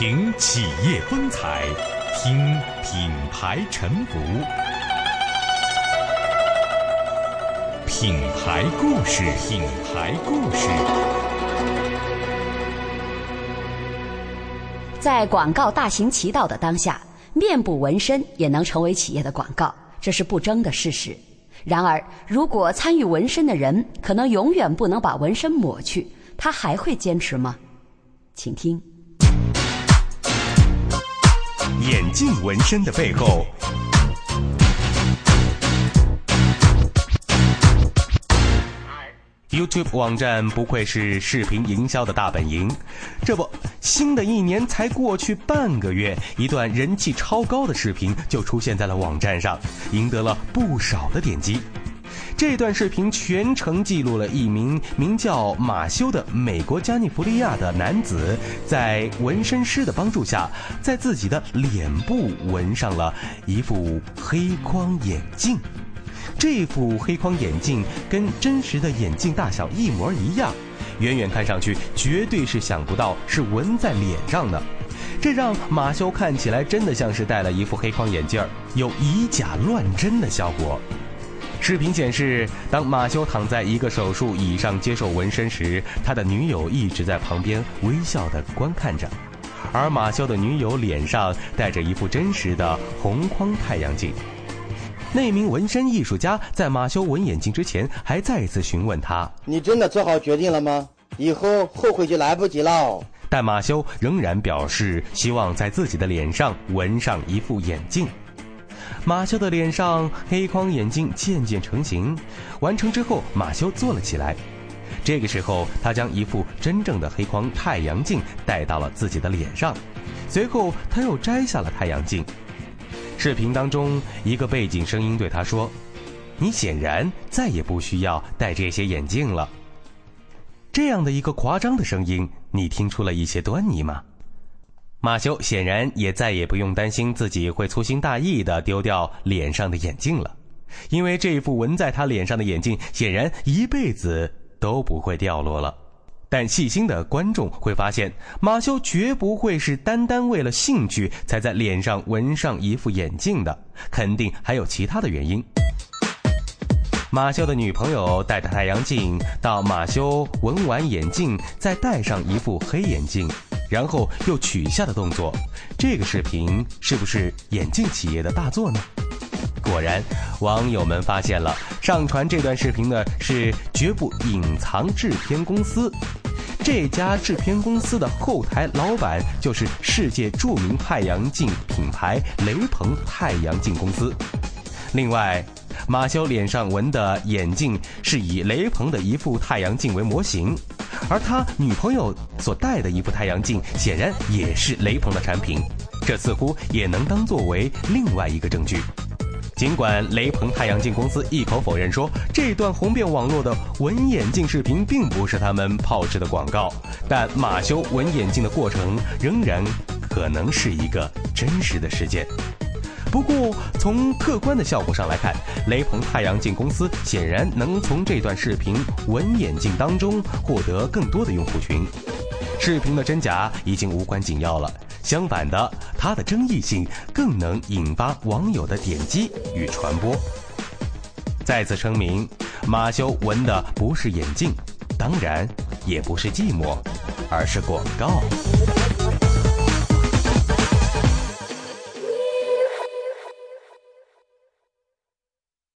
听企业风采，听品牌沉浮，品牌故事，品牌故事。在广告大行其道的当下，面部纹身也能成为企业的广告，这是不争的事实。然而，如果参与纹身的人可能永远不能把纹身抹去，他还会坚持吗？请听。眼镜纹身的背后。YouTube 网站不愧是视频营销的大本营，这不，新的一年才过去半个月，一段人气超高的视频就出现在了网站上，赢得了不少的点击。这段视频全程记录了一名名叫马修的美国加利福尼亚的男子，在纹身师的帮助下，在自己的脸部纹上了一副黑框眼镜。这副黑框眼镜跟真实的眼镜大小一模一样，远远看上去绝对是想不到是纹在脸上的，这让马修看起来真的像是戴了一副黑框眼镜儿，有以假乱真的效果。视频显示，当马修躺在一个手术椅上接受纹身时，他的女友一直在旁边微笑的观看着，而马修的女友脸上戴着一副真实的红框太阳镜。那名纹身艺术家在马修纹眼镜之前，还再次询问他：“你真的做好决定了吗？以后后悔就来不及了。”但马修仍然表示希望在自己的脸上纹上一副眼镜。马修的脸上黑框眼镜渐渐成型，完成之后，马修坐了起来。这个时候，他将一副真正的黑框太阳镜戴到了自己的脸上，随后他又摘下了太阳镜。视频当中，一个背景声音对他说：“你显然再也不需要戴这些眼镜了。”这样的一个夸张的声音，你听出了一些端倪吗？马修显然也再也不用担心自己会粗心大意的丢掉脸上的眼镜了，因为这副纹在他脸上的眼镜显然一辈子都不会掉落了。但细心的观众会发现，马修绝不会是单单为了兴趣才在脸上纹上一副眼镜的，肯定还有其他的原因。马修的女朋友戴着太阳镜，到马修纹完眼镜再戴上一副黑眼镜。然后又取下的动作，这个视频是不是眼镜企业的大作呢？果然，网友们发现了上传这段视频的是绝不隐藏制片公司。这家制片公司的后台老板就是世界著名太阳镜品牌雷朋太阳镜公司。另外，马修脸上纹的眼镜是以雷朋的一副太阳镜为模型。而他女朋友所戴的一副太阳镜，显然也是雷朋的产品，这似乎也能当作为另外一个证据。尽管雷朋太阳镜公司一口否认说这段红遍网络的纹眼镜视频并不是他们炮制的广告，但马修纹眼镜的过程仍然可能是一个真实的事件。不过，从客观的效果上来看，雷朋太阳镜公司显然能从这段视频纹眼镜当中获得更多的用户群。视频的真假已经无关紧要了，相反的，它的争议性更能引发网友的点击与传播。再次声明，马修纹的不是眼镜，当然也不是寂寞，而是广告。